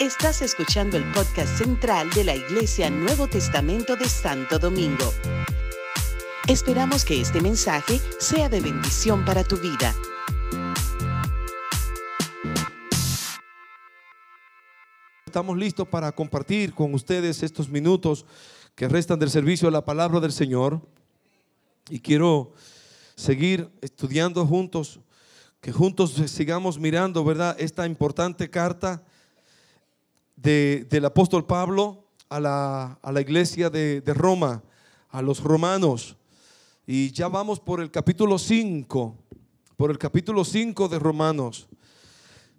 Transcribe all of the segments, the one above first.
Estás escuchando el podcast central de la Iglesia Nuevo Testamento de Santo Domingo. Esperamos que este mensaje sea de bendición para tu vida. Estamos listos para compartir con ustedes estos minutos que restan del servicio a la palabra del Señor. Y quiero seguir estudiando juntos, que juntos sigamos mirando, ¿verdad? Esta importante carta del apóstol Pablo a la, a la iglesia de, Roma, a los romanos. Y ya vamos por el capítulo 5, por el capítulo 5 de Romanos.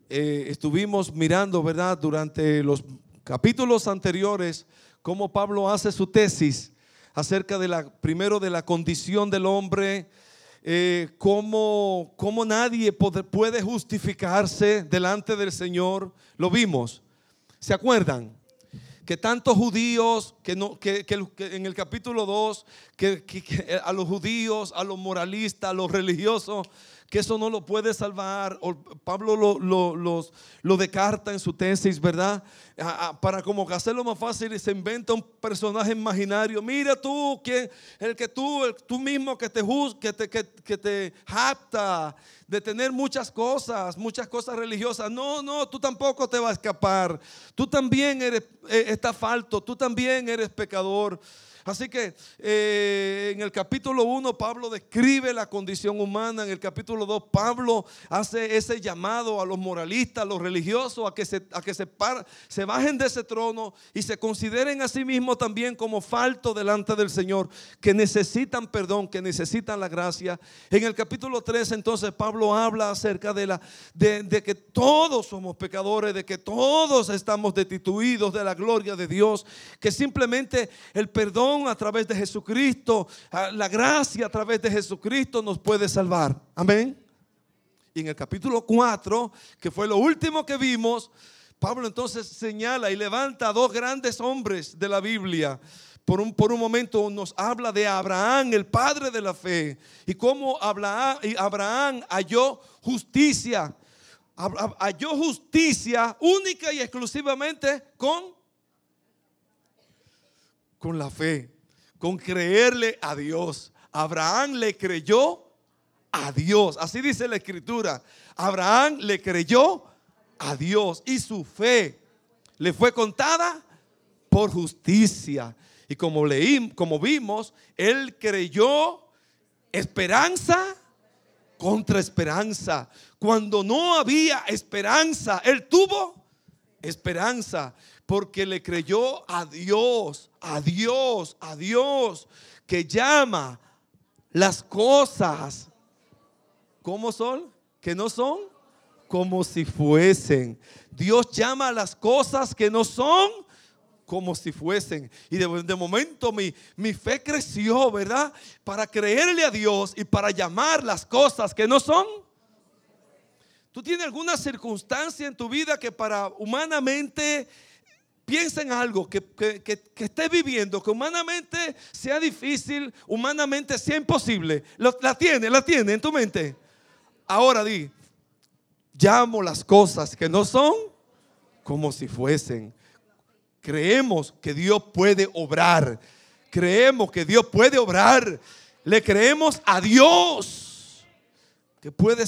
Eh, estuvimos mirando, ¿verdad? Durante los capítulos anteriores, cómo Pablo hace su tesis acerca de la, primero de la condición del hombre, eh, cómo, cómo, nadie puede justificarse delante del Señor. Lo vimos. ¿Se acuerdan? Que tantos judíos, que, no, que, que en el capítulo 2, que, a los judíos, a los moralistas, a los religiosos, que eso no lo puede salvar. Pablo lo, lo, lo en su tesis, ¿verdad? Para como hacerlo más fácil, se inventa un personaje imaginario. Mira tú, que, el que tú, tú mismo que te, que te, que, te de tener muchas cosas, muchas cosas religiosas. No, no, tú tampoco te vas a escapar. Tú también eres, eh, está falto, tú también eres pecador. Así que eh, en el capítulo 1 Pablo describe la condición humana, en el capítulo 2 Pablo hace ese llamado a los moralistas, a los religiosos, a que, se, a que se, bajen de ese trono y se consideren a sí mismos también como falto delante del Señor, que necesitan perdón, que necesitan la gracia. En el capítulo 3 entonces Pablo habla acerca de, la, de, de que todos somos pecadores, de que todos estamos destituidos de la gloria de Dios, que simplemente el perdón a través de Jesucristo, la gracia a través de Jesucristo nos puede salvar. Amén. Y en el capítulo 4, que fue lo último que vimos, Pablo entonces señala y levanta a dos grandes hombres de la Biblia. Por un, por un momento nos habla de Abraham, el padre de la fe, y cómo Abraham, Abraham halló justicia, halló justicia única y exclusivamente con con la fe, con creerle a Dios. Abraham le creyó a Dios. Así dice la escritura. Abraham le creyó a Dios y su fe le fue contada por justicia. Y como leí, como vimos, él creyó esperanza contra esperanza. Cuando no había esperanza, él tuvo esperanza porque le creyó a Dios, a Dios, a Dios, que llama las cosas. ¿Cómo son? ¿Que no son? Como si fuesen. Dios llama las cosas que no son como si fuesen. Y de, momento mi, mi, fe creció, ¿verdad? Para creerle a Dios y para llamar las cosas que no son. ¿Tú tienes alguna circunstancia en tu vida que para humanamente piensa en algo que, que, esté viviendo, que humanamente sea difícil, humanamente sea imposible. la tiene, la tiene en tu mente. Ahora di, llamo las cosas que no son como si fuesen. Creemos que Dios puede obrar. Creemos que Dios puede obrar. Le creemos a Dios que puede,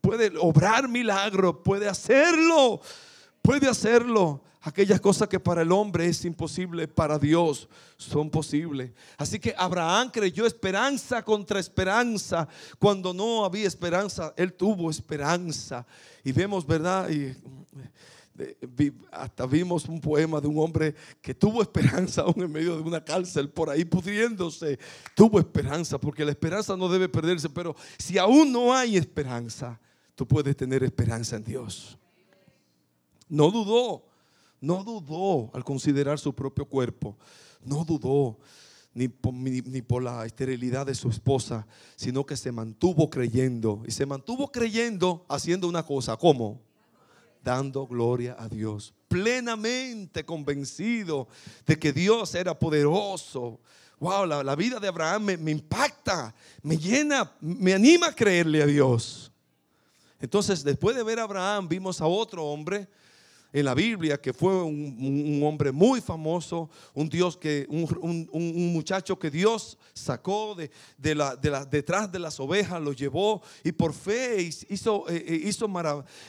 puede obrar milagro, puede hacerlo, puede hacerlo. Aquellas cosas que para el hombre es imposible, para Dios son posibles. Así que Abraham creyó esperanza contra esperanza. Cuando no había esperanza, él tuvo esperanza. Y vemos, ¿verdad? Y hasta vimos un poema de un hombre que tuvo esperanza aún en medio de una cárcel, por ahí pudriéndose. Tuvo esperanza, porque la esperanza no debe perderse. Pero si aún no hay esperanza, tú puedes tener esperanza en Dios. No dudó no dudó al considerar su propio cuerpo. No dudó ni por, la esterilidad de su esposa, sino que se mantuvo creyendo. Y se mantuvo creyendo haciendo una cosa. ¿Cómo? Dando gloria a Dios. Plenamente convencido de que Dios era poderoso. Wow, la, vida de Abraham me, me impacta, me llena, me anima a creerle a Dios. Entonces, después de ver a Abraham, vimos a otro hombre en la Biblia, que fue un, hombre muy famoso, un Dios que, un, muchacho que Dios sacó de, de, la, de detrás de las ovejas, lo llevó y por fe hizo, eh, eh, hizo,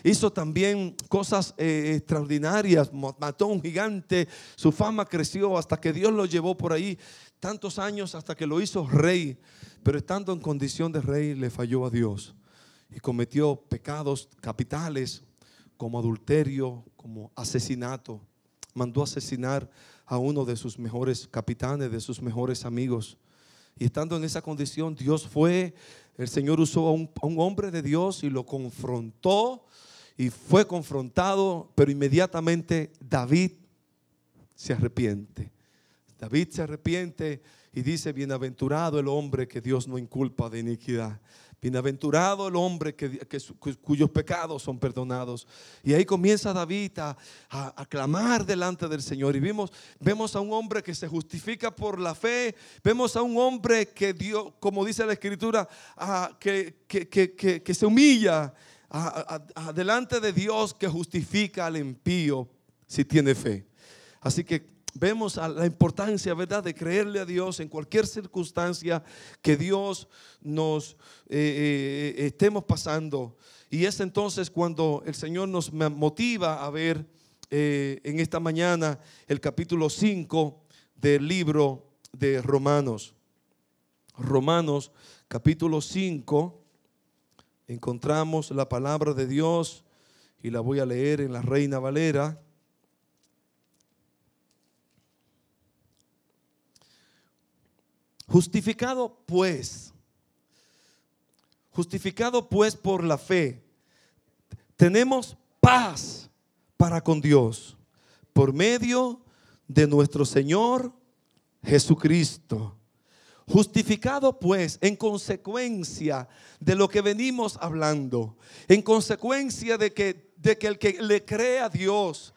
hizo también cosas eh, extraordinarias, mató a un gigante, su fama creció hasta que Dios lo llevó por ahí tantos años hasta que lo hizo rey, pero estando en condición de rey le falló a Dios y cometió pecados capitales como adulterio, como asesinato. Mandó asesinar a uno de sus mejores capitanes, de sus mejores amigos. Y estando en esa condición, Dios fue, el Señor usó a un, hombre de Dios y lo confrontó y fue confrontado, pero inmediatamente David se arrepiente. David se arrepiente y dice, bienaventurado el hombre que Dios no inculpa de iniquidad. Bienaventurado el hombre que, cuyos pecados son perdonados. Y ahí comienza David a, clamar delante del Señor. Y vimos, vemos a un hombre que se justifica por la fe. Vemos a un hombre que Dios, como dice la Escritura, que, que, se humilla delante de Dios que justifica al impío si tiene fe. Así que vemos la importancia, ¿verdad?, de creerle a Dios en cualquier circunstancia que Dios nos eh, eh, estemos pasando. Y es entonces cuando el Señor nos motiva a ver eh, en esta mañana el capítulo 5 del libro de Romanos. Romanos capítulo 5, encontramos la palabra de Dios y la voy a leer en la Reina Valera. Justificado pues, justificado pues por la fe, tenemos paz para con Dios por medio de nuestro Señor Jesucristo. Justificado pues en consecuencia de lo que venimos hablando, en consecuencia de que, de que el que le cree a Dios,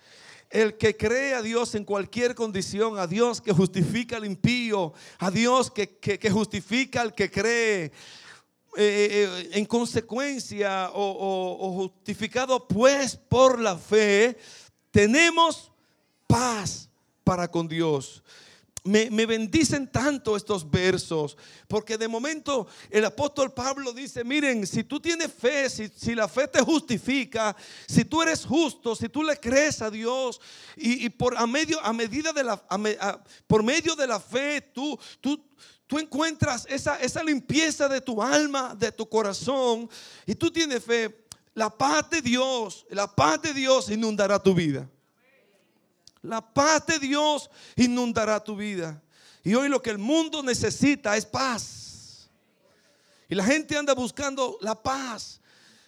el que cree a Dios en cualquier condición, a Dios que justifica al impío, a Dios que, justifica al que cree, eh, eh, en consecuencia o justificado pues por la fe, tenemos paz para con Dios me, bendicen tanto estos versos, porque de momento el apóstol Pablo dice, miren, si tú tienes fe, si, la fe te justifica, si tú eres justo, si tú le crees a Dios y, por a medio, a medida de la, por medio de la fe, tú, tú, tú encuentras esa, esa limpieza de tu alma, de tu corazón, y tú tienes fe, la paz de Dios, la paz de Dios inundará tu vida. La paz de Dios inundará tu vida. Y hoy lo que el mundo necesita es paz. Y la gente anda buscando la paz.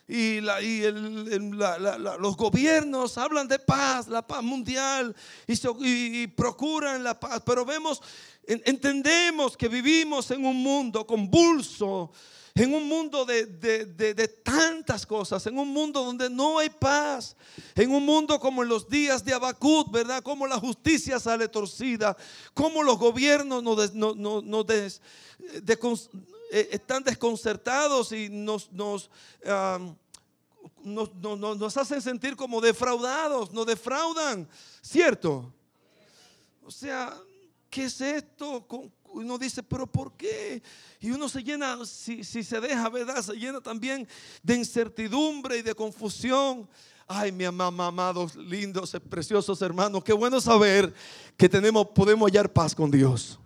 Y, los gobiernos hablan de paz, la paz mundial, y, procuran la paz. Pero vemos, entendemos que vivimos en un mundo convulso, en un mundo de, tantas cosas, en un mundo donde no hay paz, en un mundo como en los días de Abacut, ¿verdad? Como la justicia sale torcida, como los gobiernos no, eh, están desconcertados y nos, nos, nos, hacen sentir como defraudados, nos defraudan, ¿cierto? O sea, ¿qué es esto? Uno dice, pero ¿por qué? Y uno se llena, si, se deja, ¿verdad? Se llena también de incertidumbre y de confusión. Ay, mi mamá, amados, lindos, preciosos hermanos, qué bueno saber que tenemos, podemos hallar paz con Dios.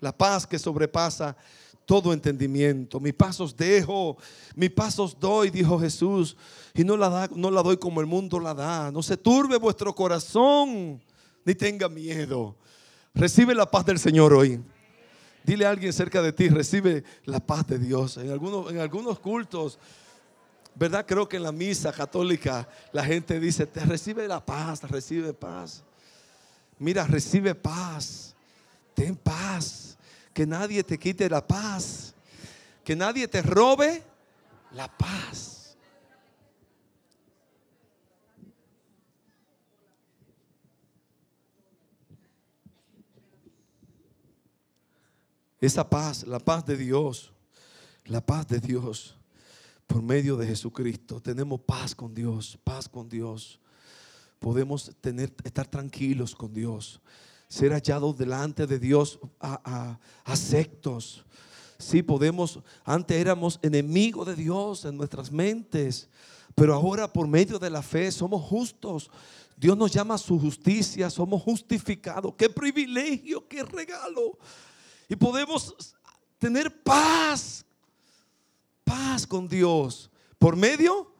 La paz que sobrepasa todo entendimiento. Mi pasos dejo, mis pasos doy, dijo Jesús, y no la, da, no la doy como el mundo la da. No se turbe vuestro corazón, ni tenga miedo. Recibe la paz del Señor hoy. Dile a alguien cerca de ti, recibe la paz de Dios. En algunos, en algunos cultos, ¿verdad? Creo que en la misa católica la gente dice, te recibe la paz, recibe paz. Mira, recibe paz. Ten paz. Que nadie te quite la paz. Que nadie te robe la paz. Esa paz, la paz de Dios, la paz de Dios por medio de Jesucristo. Tenemos paz con Dios, paz con Dios. podemos tener, estar tranquilos con Dios, ser hallados delante de Dios a, aceptos. Sí, podemos, antes éramos enemigos de Dios en nuestras mentes, pero ahora por medio de la fe somos justos. Dios nos llama a su justicia, somos justificados. Qué privilegio, qué regalo. Y podemos tener paz, paz con Dios por medio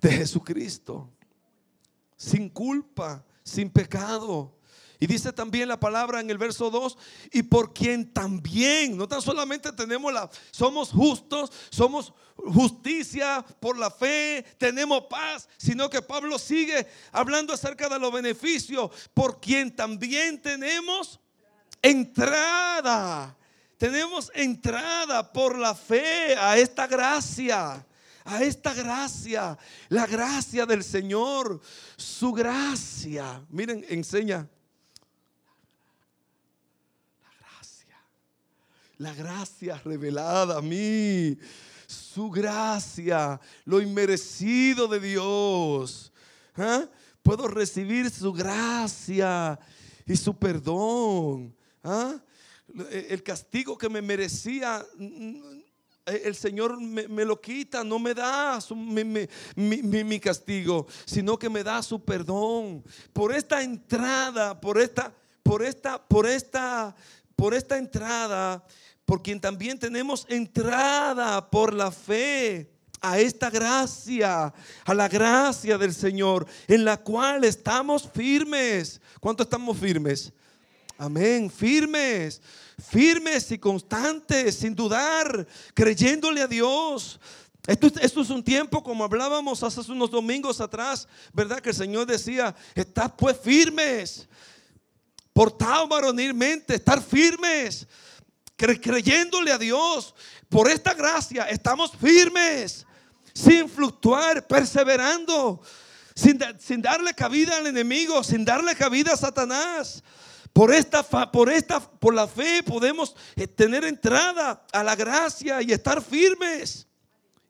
de Jesucristo, sin culpa, sin pecado. Y dice también la palabra en el verso 2, y por quien también, no tan solamente tenemos la, somos justos, somos justicia por la fe, tenemos paz, sino que Pablo sigue hablando acerca de los beneficios, por quien también tenemos entrada. Tenemos entrada por la fe a esta gracia a esta gracia, la gracia del Señor, su gracia. Miren, enseña la gracia revelada a mí, su gracia, lo inmerecido de Dios. ¿Ah? Puedo recibir su gracia y su perdón. ¿Ah? El castigo que me merecía, el Señor me, lo quita, no me da mi, castigo, sino que me da su perdón. Por esta entrada, por esta, por esta, por esta, por esta entrada por quien también tenemos entrada por la fe a esta gracia, a la gracia del Señor, en la cual estamos firmes. ¿Cuánto estamos firmes? Amén, firmes, firmes y constantes, sin dudar, creyéndole a Dios. Esto, es un tiempo como hablábamos hace unos domingos atrás, ¿verdad? Que el Señor decía, estad pues firmes, portados varonilmente, estar firmes creyéndole a Dios. Por esta gracia estamos firmes, sin fluctuar, perseverando, sin darle cabida al enemigo, sin darle cabida a Satanás. Por esta, por esta, por la fe podemos eh, tener entrada a la gracia y estar firmes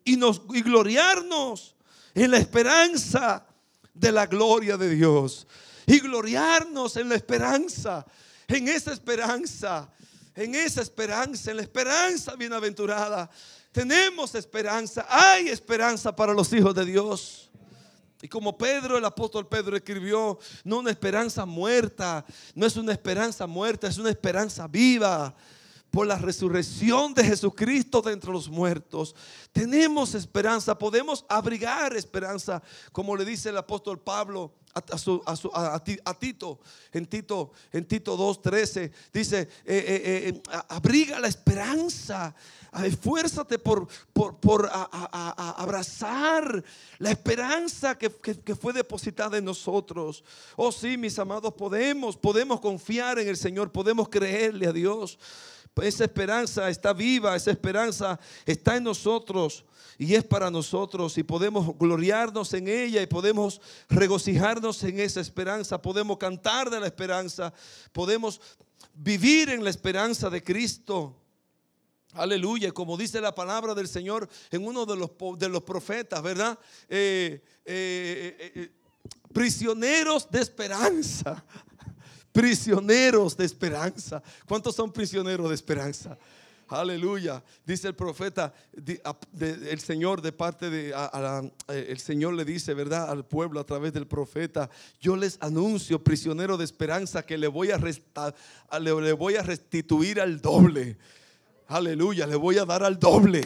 y, nos, y gloriarnos en la esperanza de la gloria de Dios. Y gloriarnos en la esperanza, en esa esperanza en esa esperanza, en la esperanza bienaventurada. Tenemos esperanza, hay esperanza para los hijos de Dios. Y como Pedro, el apóstol Pedro escribió, no una esperanza muerta, no es una esperanza muerta, es una esperanza viva. Por la resurrección de Jesucristo de entre los muertos, tenemos esperanza, podemos abrigar esperanza, como le dice el apóstol Pablo a, Tito, en Tito, en Tito 2.13, dice, eh, eh, eh, abriga la esperanza, esfuérzate por, por, abrazar la esperanza que, que, fue depositada en nosotros. Oh sí, mis amados, podemos, podemos confiar en el Señor, podemos creerle a Dios. Esa esperanza está viva, esa esperanza está en nosotros y es para nosotros y podemos gloriarnos en ella y podemos regocijarnos en esa esperanza, podemos cantar de la esperanza, podemos vivir en la esperanza de Cristo. Aleluya, como dice la palabra del Señor en uno de los, de los profetas, ¿verdad? Eh, eh, eh, prisioneros de esperanza prisioneros de esperanza. ¿Cuántos son prisioneros de esperanza? Aleluya. Dice el profeta, el Señor de parte de, el Señor le dice, ¿verdad? Al pueblo a través del profeta, yo les anuncio, prisionero de esperanza, que le voy a, le voy a restituir al doble. Aleluya, le voy a dar al doble.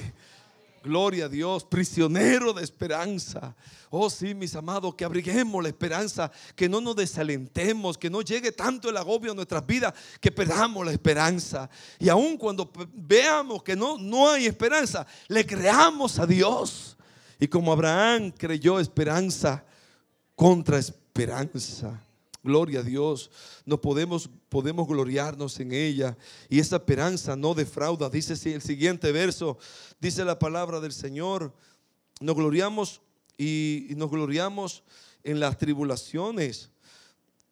Gloria a Dios, prisionero de esperanza. Oh sí, mis amados, que abriguemos la esperanza, que no nos desalentemos, que no llegue tanto el agobio a nuestras vidas, que perdamos la esperanza. Y aun cuando veamos que no, no hay esperanza, le creamos a Dios. Y como Abraham creyó esperanza contra esperanza. Gloria a Dios. Nos podemos, podemos gloriarnos en ella. Y esa esperanza no defrauda. Dice el siguiente verso. Dice la palabra del Señor. Nos gloriamos y, nos gloriamos en las tribulaciones.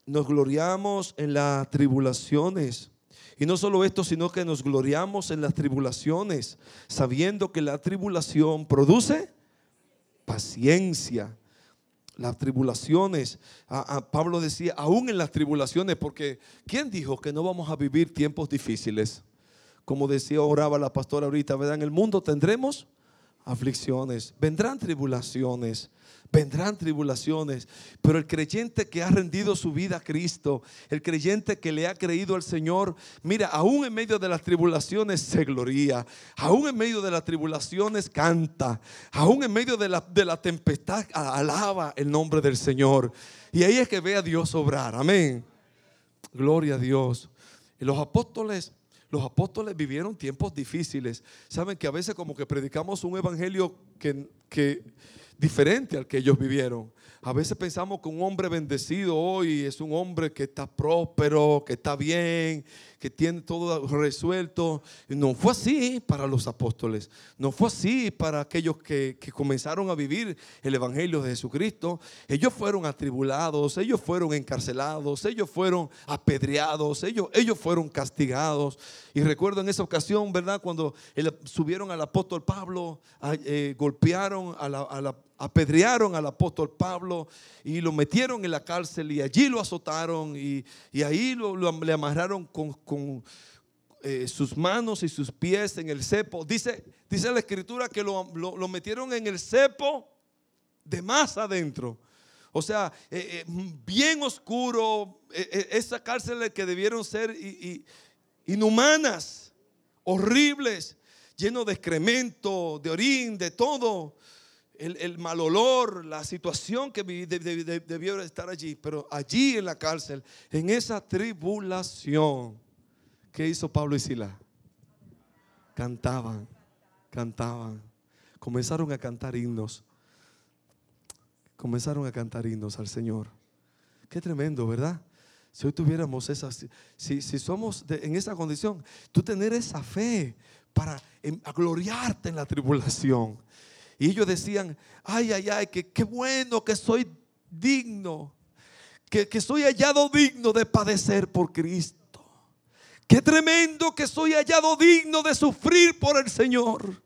Nos gloriamos en las tribulaciones. Y no solo esto, sino que nos gloriamos en las tribulaciones, sabiendo que la tribulación produce paciencia las tribulaciones. Pablo decía, aún en las tribulaciones, porque ¿quién dijo que no vamos a vivir tiempos difíciles? Como decía, oraba la pastora ahorita, ¿verdad? En el mundo tendremos aflicciones, vendrán tribulaciones vendrán tribulaciones, pero el creyente que ha rendido su vida a Cristo, el creyente que le ha creído al Señor, mira, aún en medio de las tribulaciones se gloría, aún en medio de las tribulaciones canta, aún en medio de la, de la tempestad alaba el nombre del Señor. Y ahí es que ve a Dios obrar, amén. Gloria a Dios. Y los apóstoles los apóstoles vivieron tiempos difíciles. Saben que a veces como que predicamos un evangelio que, que diferente al que ellos vivieron. A veces pensamos que un hombre bendecido hoy es un hombre que está próspero, que está bien, que tiene todo resuelto. No fue así para los apóstoles. No fue así para aquellos que, comenzaron a vivir el Evangelio de Jesucristo. Ellos fueron atribulados, ellos fueron encarcelados, ellos fueron apedreados, ellos, ellos fueron castigados. Y recuerdo en esa ocasión, ¿verdad? Cuando subieron al apóstol Pablo, eh, golpearon a la, a la apedrearon al apóstol Pablo y lo metieron en la cárcel y allí lo azotaron y, ahí lo, le amarraron con, eh, sus manos y sus pies en el cepo. Dice, dice la escritura que lo, metieron en el cepo de más adentro. O sea, eh, eh, bien oscuro, esa cárcel que debieron ser inhumanas, horribles, lleno de excremento, de orín, de todo el, mal olor, la situación que debió estar allí, pero allí en la cárcel, en esa tribulación, ¿qué hizo Pablo y Sila? Cantaban, cantaban, comenzaron a cantar himnos, comenzaron a cantar himnos al Señor. Qué tremendo, ¿verdad? Si hoy tuviéramos esa, si, si somos en esa condición, tú tener esa fe para gloriarte en la tribulación y ellos decían, ay, ay, ay, que qué bueno que soy digno, que, que soy hallado digno de padecer por Cristo. Qué tremendo que soy hallado digno de sufrir por el Señor.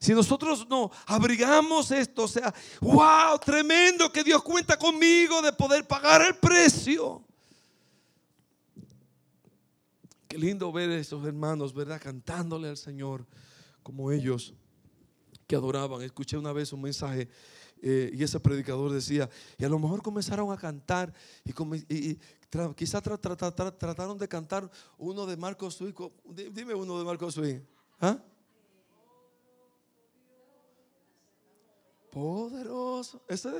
Si nosotros no abrigamos esto, o sea, wow, tremendo que Dios cuenta conmigo de poder pagar el precio. Qué lindo ver a esos hermanos, ¿verdad? Cantándole al Señor como ellos que adoraban. Escuché una vez un mensaje eh, y ese predicador decía, y a lo mejor comenzaron a cantar y, quizás trataron de cantar uno de Marcos Sui. Dime uno de Marcos Sui. ¿Ah? Poderoso. ¿Ese?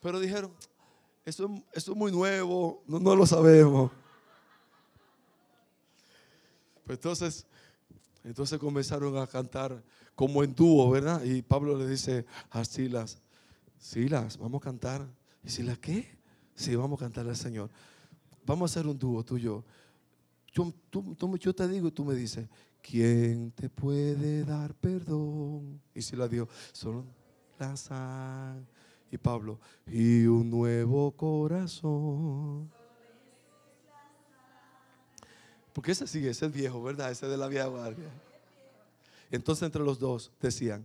Pero dijeron, eso, es muy nuevo, no, no lo sabemos. Pues entonces entonces comenzaron a cantar como en dúo, ¿verdad? Y Pablo le dice a Silas, Silas, vamos a cantar. ¿Y Silas qué? Sí, vamos a cantar al Señor. Vamos a hacer un dúo tú y yo. Yo, te digo y tú me dices, ¿quién te puede dar perdón? Y Silas dijo, solo la sangre. Y Pablo, y un nuevo corazón. Porque ese sigue, ese es viejo, ¿verdad? Ese de la vieja guardia. Entonces entre los dos decían,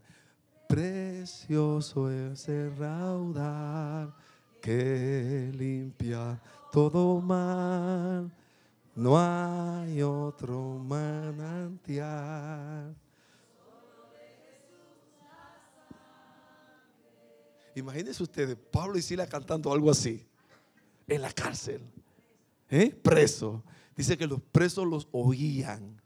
precioso es el raudal que limpia todo mal. No hay otro manantial. Imagínense ustedes, Pablo y Sila cantando algo así, en la cárcel, ¿eh? preso. Dice que los presos los oían.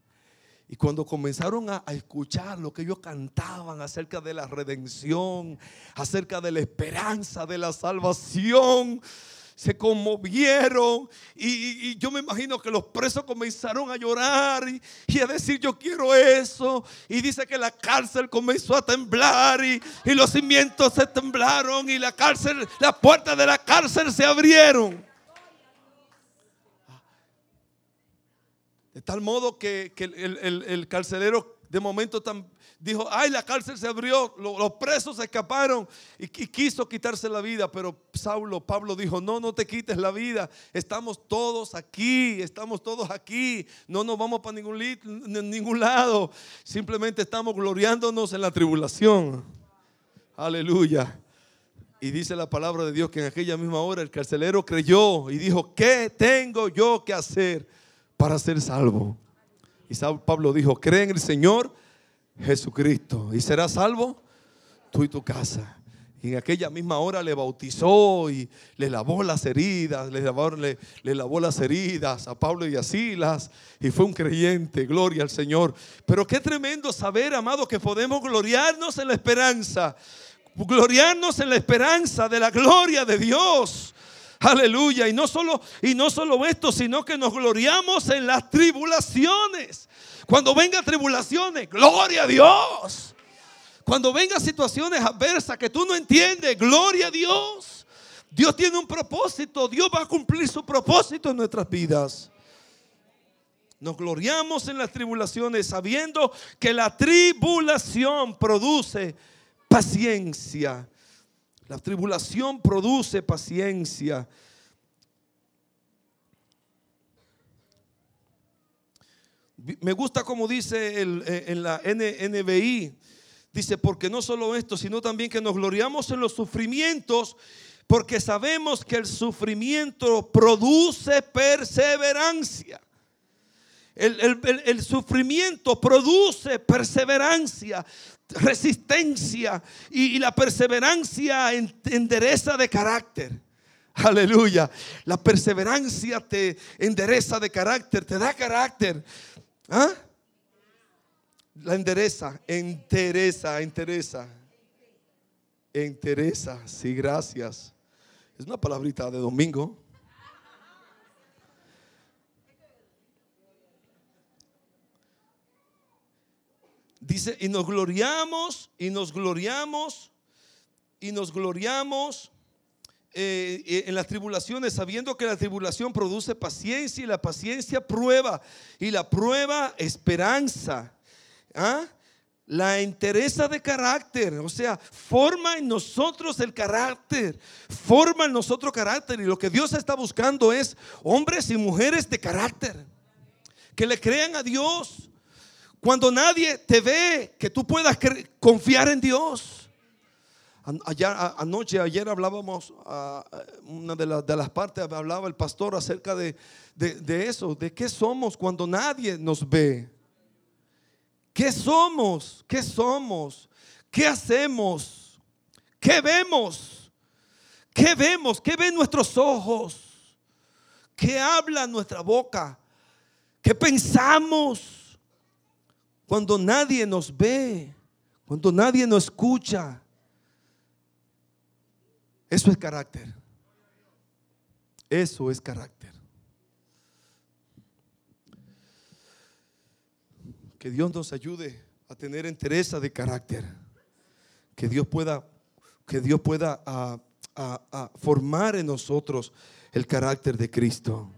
Y cuando comenzaron a, escuchar lo que ellos cantaban acerca de la redención, acerca de la esperanza, de la salvación, se conmovieron y, yo me imagino que los presos comenzaron a llorar y, a decir yo quiero eso. Y dice que la cárcel comenzó a temblar y, y los cimientos se temblaron y la cárcel, las puertas de la cárcel se abrieron. De tal modo que, el, carcelero de momento dijo, ay, la cárcel se abrió, los, presos se escaparon y, quiso quitarse la vida, pero Saulo, Pablo dijo, no, no te quites la vida, estamos todos aquí, estamos todos aquí, no nos vamos para ningún, ningún lado, simplemente estamos gloriándonos en la tribulación. Aleluya. Y dice la palabra de Dios que en aquella misma hora el carcelero creyó y dijo, ¿qué tengo yo que hacer para ser salvo? Y Pablo dijo, cree en el Señor Jesucristo y serás salvo tú y tu casa. Y en aquella misma hora le bautizó y le lavó las heridas, le lavó, le, lavó las heridas a Pablo y a Silas. Y fue un creyente, gloria al Señor. Pero qué tremendo saber, amado, que podemos gloriarnos en la esperanza. Gloriarnos en la esperanza de la gloria de Dios. Aleluya. Y no solo, y no solo esto, sino que nos gloriamos en las tribulaciones. Cuando vengan tribulaciones, gloria a Dios. Cuando vengan situaciones adversas que tú no entiendes, gloria a Dios. Dios tiene un propósito, Dios va a cumplir su propósito en nuestras vidas. Nos gloriamos en las tribulaciones sabiendo que la tribulación produce paciencia. La tribulación produce paciencia. Me gusta como dice eh, en la NBI, Dice, porque no solo esto, sino también que nos gloriamos en los sufrimientos, porque sabemos que el sufrimiento produce perseverancia. El, sufrimiento produce perseverancia, resistencia y, la perseverancia endereza de carácter. Aleluya. La perseverancia te endereza de carácter, te da carácter. ¿Ah? La endereza, entereza, entereza. Entereza, sí, gracias. Es una palabrita de domingo. Dice, y nos gloriamos, y nos gloriamos, y nos gloriamos eh, eh, en las tribulaciones, sabiendo que la tribulación produce paciencia y la paciencia prueba, y la prueba esperanza. ¿Ah? La interesa de carácter, o sea, forma en nosotros el carácter, forma en nosotros carácter. Y lo que Dios está buscando es hombres y mujeres de carácter, que le crean a Dios. Cuando nadie te ve, que tú puedas confiar en Dios. Ayer, anoche, ayer hablábamos, una de, de, las partes hablaba el pastor acerca de, de eso, de qué somos cuando nadie nos ve. ¿Qué somos? ¿Qué somos? ¿Qué hacemos? ¿Qué vemos? ¿Qué vemos? ¿Qué ven nuestros ojos? ¿Qué habla nuestra boca? ¿Qué pensamos? Cuando nadie nos ve, cuando nadie nos escucha. Eso es carácter. Eso es carácter. Que Dios nos ayude a tener entereza de carácter. Que Dios pueda, que Dios pueda a, formar en nosotros el carácter de Cristo.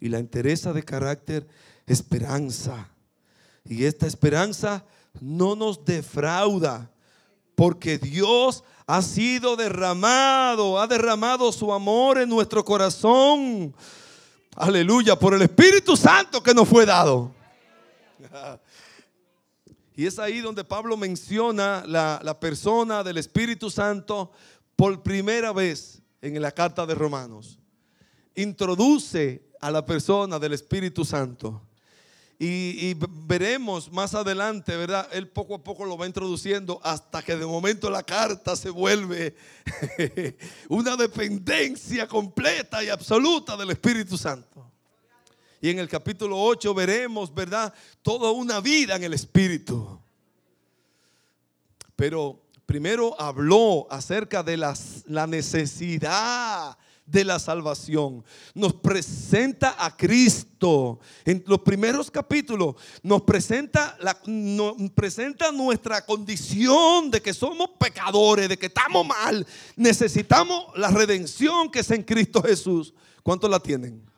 Y la entereza de carácter, esperanza. Y esta esperanza no nos defrauda, porque Dios ha sido derramado, ha derramado su amor en nuestro corazón. Aleluya, por el Espíritu Santo que nos fue dado. Y es ahí donde Pablo menciona la, persona del Espíritu Santo por primera vez en la carta de Romanos. Introduce a la persona del Espíritu Santo. Y, veremos más adelante, ¿verdad? Él poco a poco lo va introduciendo hasta que de momento la carta se vuelve una dependencia completa y absoluta del Espíritu Santo. Y en el capítulo 8 veremos, ¿verdad? Toda una vida en el Espíritu. Pero primero habló acerca de la necesidad de la salvación. Nos presenta a Cristo. En los primeros capítulos nos presenta, la, presenta nuestra condición de que somos pecadores, de que estamos mal. Necesitamos la redención que es en Cristo Jesús. ¿Cuántos la tienen?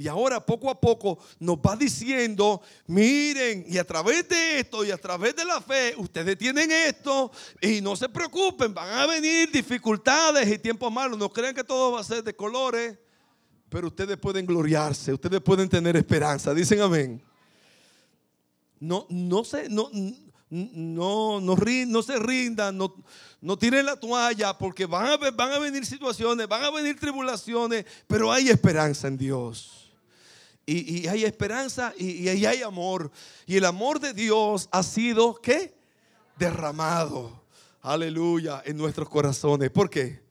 Y ahora poco a poco nos va diciendo, miren, y a través de esto y a través de la fe, ustedes tienen esto y no se preocupen, van a venir dificultades y tiempos malos. No crean que todo va a ser de colores, pero ustedes pueden gloriarse, ustedes pueden tener esperanza. Dicen amén. No, no no, no, no, no se rindan, no, no tiren la toalla porque van a, van a venir situaciones, van a venir tribulaciones, pero hay esperanza en Dios. Y, hay esperanza y, y hay amor. Y el amor de Dios ha sido, ¿qué? Derramado. Aleluya, en nuestros corazones. ¿Por qué?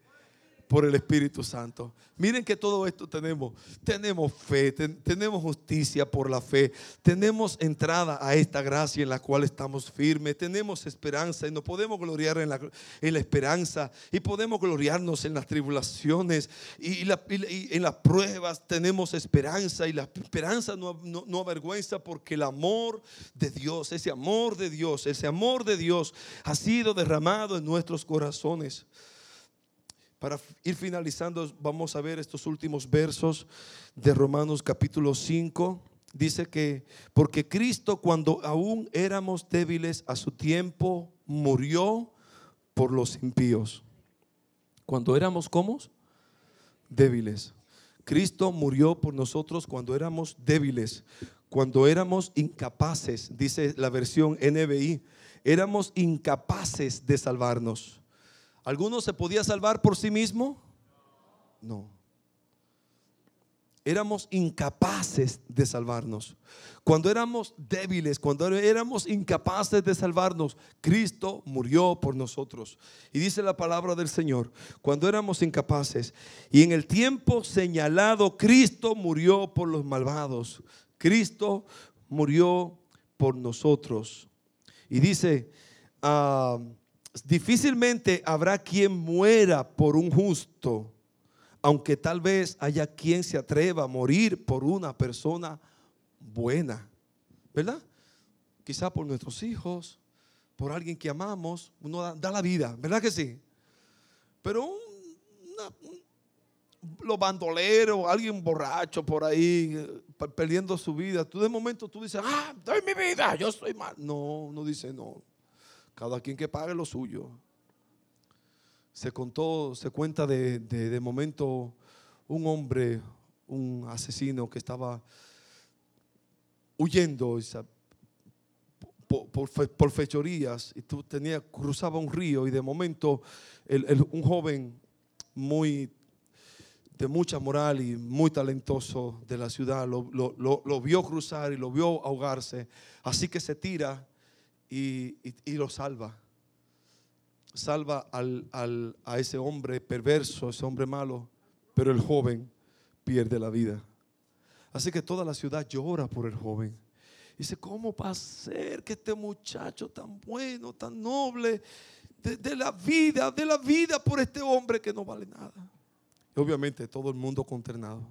Por el Espíritu Santo. Miren que todo esto tenemos. Tenemos fe, tenemos justicia por la fe, tenemos entrada a esta gracia en la cual estamos firmes, tenemos esperanza y nos podemos gloriar en la, en la esperanza y podemos gloriarnos en las tribulaciones y, en las pruebas tenemos esperanza y la esperanza no, no avergüenza porque el amor de Dios, ese amor de Dios, ese amor de Dios ha sido derramado en nuestros corazones. Para ir finalizando, vamos a ver estos últimos versos de Romanos capítulo 5. Dice que, porque Cristo cuando aún éramos débiles a su tiempo, murió por los impíos. Cuando éramos como débiles. Cristo murió por nosotros cuando éramos débiles, cuando éramos incapaces, dice la versión NBI, éramos incapaces de salvarnos. ¿Alguno se podía salvar por sí mismo? No. Éramos incapaces de salvarnos. Cuando éramos débiles, cuando éramos incapaces de salvarnos, Cristo murió por nosotros. Y dice la palabra del Señor, cuando éramos incapaces y en el tiempo señalado, Cristo murió por los malvados. Cristo murió por nosotros. Y dice, uh, Difícilmente habrá quien muera por un justo, aunque tal vez haya quien se atreva a morir por una persona buena, ¿verdad? Quizá por nuestros hijos, por alguien que amamos, uno da, la vida, ¿verdad que sí? Pero un, los bandoleros, alguien borracho por ahí, perdiendo su vida, tú de momento tú dices, ah, doy mi vida, yo soy mal. No, no dice no. Cada quien que pague lo suyo. Se contó, se cuenta de, momento un hombre, un asesino que estaba huyendo por, fechorías y tú tenía, cruzaba un río y de momento un joven muy de mucha moral y muy talentoso de la ciudad lo, lo, vio cruzar y lo vio ahogarse, así que se tira y, lo salva. Salva a ese hombre perverso, ese hombre malo, pero el joven pierde la vida. Así que toda la ciudad llora por el joven. Dice, ¿cómo va a ser que este muchacho tan bueno, tan noble, de, la vida, de la vida por este hombre que no vale nada? obviamente todo el mundo consternado.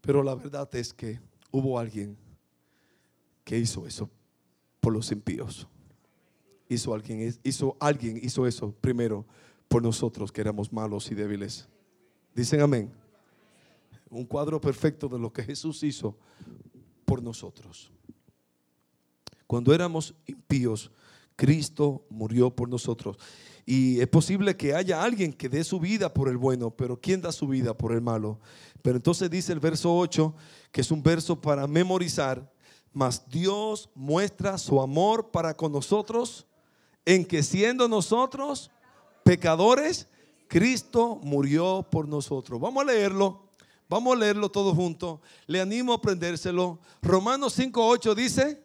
Pero la verdad es que hubo alguien que hizo eso los impíos. Hizo alguien, hizo alguien, hizo eso primero por nosotros que éramos malos y débiles. Dicen amén. Un cuadro perfecto de lo que Jesús hizo por nosotros. Cuando éramos impíos, Cristo murió por nosotros. Y es posible que haya alguien que dé su vida por el bueno, pero ¿quién da su vida por el malo? Pero entonces dice el verso 8, que es un verso para memorizar, mas Dios muestra su amor para con nosotros en que siendo nosotros pecadores, Cristo murió por nosotros. Vamos a leerlo. Vamos a leerlo todo junto. Le animo a aprendérselo. Romanos 5:8 dice,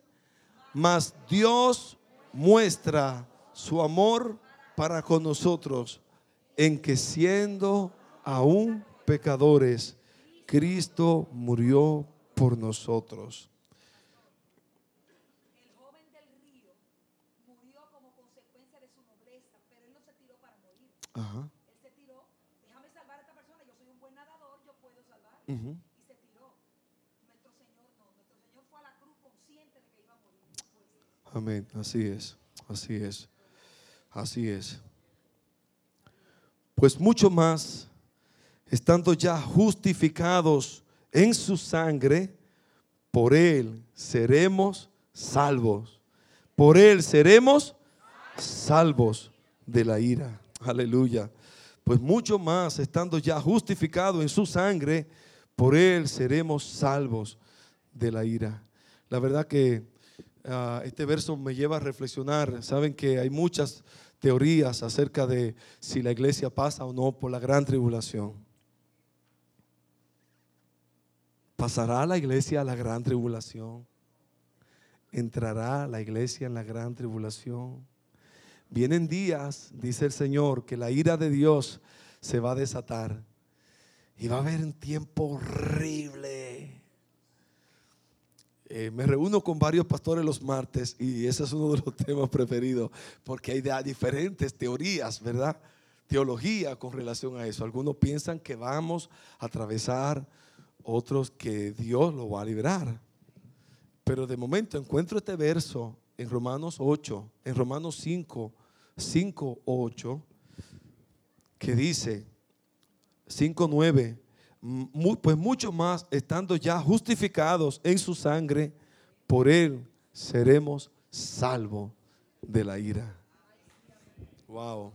mas Dios muestra su amor para con nosotros en que siendo aún pecadores, Cristo murió por nosotros. Ajá. Él se tiró, déjame salvar a esta persona, yo soy un buen nadador, yo puedo salvar. Y se tiró. Nuestro Señor no, nuestro Señor fue a la cruz consciente de que iba a morir. Amén, así es, así es, así es. Pues mucho más, estando ya justificados en su sangre, por él seremos salvos. Por él seremos salvos de la ira. Aleluya. Pues mucho más, estando ya justificado en su sangre, por él seremos salvos de la ira. La verdad que ah, este verso me lleva a reflexionar. Saben que hay muchas teorías acerca de si la iglesia pasa o no por la gran tribulación. ¿Pasará la iglesia la gran tribulación? ¿Entrará la iglesia en la gran tribulación? Vienen días, dice el Señor, que la ira de Dios se va a desatar y va a haber un tiempo horrible. Eh, me reúno con varios pastores los martes y ese es uno de los temas preferidos porque hay diferentes teorías, ¿verdad? Teología con relación a eso. Algunos piensan que vamos a atravesar, otros que Dios lo va a librar. Pero de momento encuentro este verso en Romanos 8, en Romanos 5, 5, 8, que dice, 5, 9, pues mucho más estando ya justificados en su sangre, por él seremos salvos de la ira. Wow.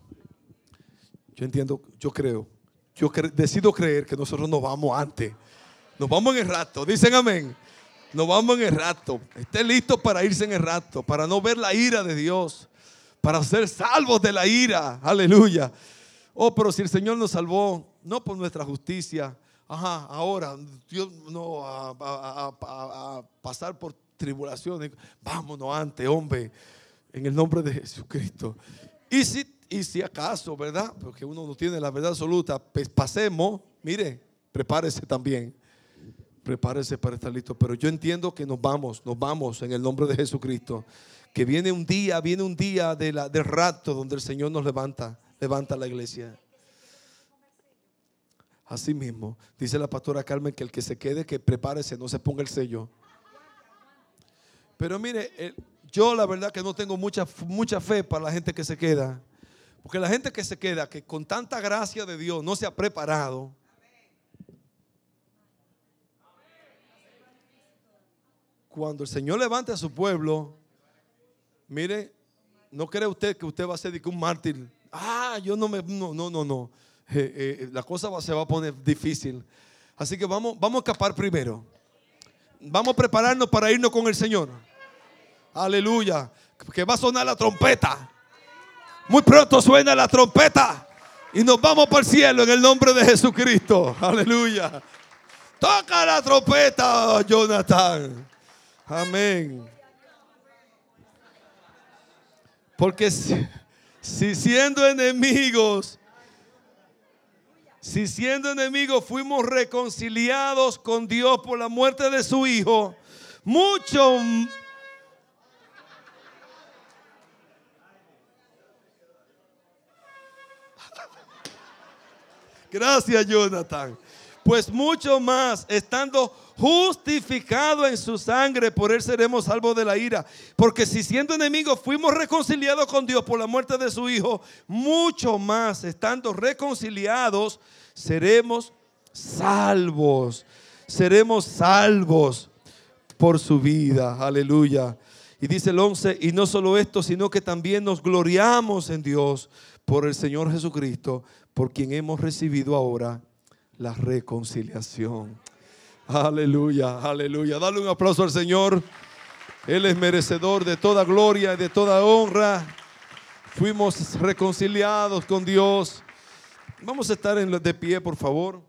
Yo entiendo, yo creo, yo decido creer que nosotros nos vamos antes. Nos vamos en el rato. Dicen amén. Nos vamos en el rato. Esté listo para irse en el rato, para no ver la ira de Dios, para ser salvos de la ira. Aleluya. Oh, pero si el Señor nos salvó, no por nuestra justicia, ajá, ahora Dios no a, pasar por tribulaciones, vámonos antes, hombre, en el nombre de Jesucristo. Y si, y si acaso, ¿verdad? Porque uno no tiene la verdad absoluta, pues pasemos, mire, prepárese también prepárese para estar listo. Pero yo entiendo que nos vamos, nos vamos en el nombre de Jesucristo. Que viene un día, viene un día de la, del rato donde el Señor nos levanta, levanta la iglesia. Así mismo, dice la pastora Carmen que el que se quede, que prepárese, no se ponga el sello. Pero mire, yo la verdad que no tengo mucha, mucha fe para la gente que se queda. Porque la gente que se queda, que con tanta gracia de Dios no se ha preparado, cuando el Señor levante a su pueblo, mire, no cree usted que usted va a ser un mártir. Ah, yo no me, no, no, no, no. Eh, eh, la cosa se va a poner difícil. Así que vamos, vamos a escapar primero. Vamos a prepararnos para irnos con el Señor. Aleluya. Que va a sonar la trompeta. Muy pronto suena la trompeta. Y nos vamos para el cielo en el nombre de Jesucristo. Aleluya. Toca la trompeta, Jonathan. Amén. Porque si, siendo enemigos, si siendo enemigos fuimos reconciliados con Dios por la muerte de su Hijo, mucho Gracias, Jonathan. Pues mucho más, estando justificado en su sangre, por él seremos salvos de la ira. Porque si siendo enemigos fuimos reconciliados con Dios por la muerte de su Hijo, mucho más, estando reconciliados, seremos salvos. Seremos salvos por su vida. Aleluya. Y dice el 11, y no solo esto, sino que también nos gloriamos en Dios por el Señor Jesucristo, por quien hemos recibido ahora la reconciliación. Aleluya, aleluya. Dale un aplauso al Señor. Él es merecedor de toda gloria y de toda honra. Fuimos reconciliados con Dios. Vamos a estar de pie, por favor.